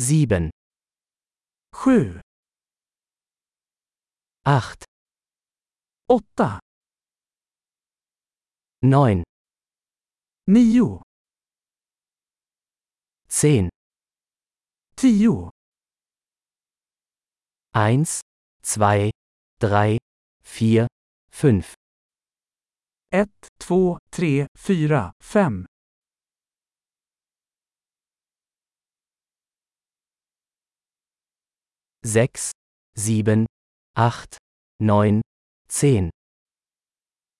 7, 7, 8, 8, 9, 9, 10, 10, 1, 2, 3, 4, 5, 1, 2, 3, 4, 5, 6, 7, 8, 9, 10,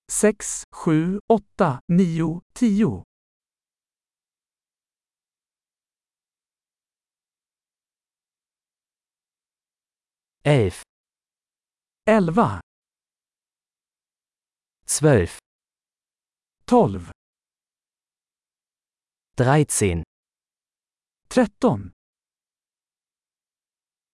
6, 7, 8, 9, 10, 11, 11, 12, 12, 13, 13,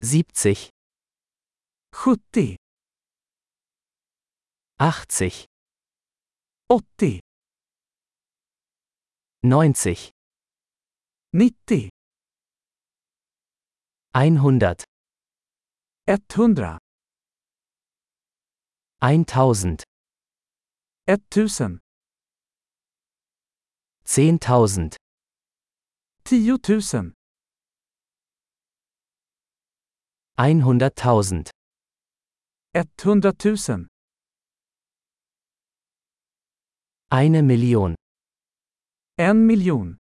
70, 70, 80, 80, 90, 90, 100, 100, 1000, 1000, 10.000, 10 000, 100.000, 100 000, eine Million. en miljon.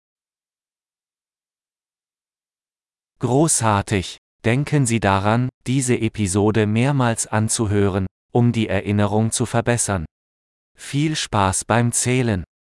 Großartig! Denken Sie daran, diese Episode mehrmals anzuhören, um die Erinnerung zu verbessern. Viel Spaß beim Zählen!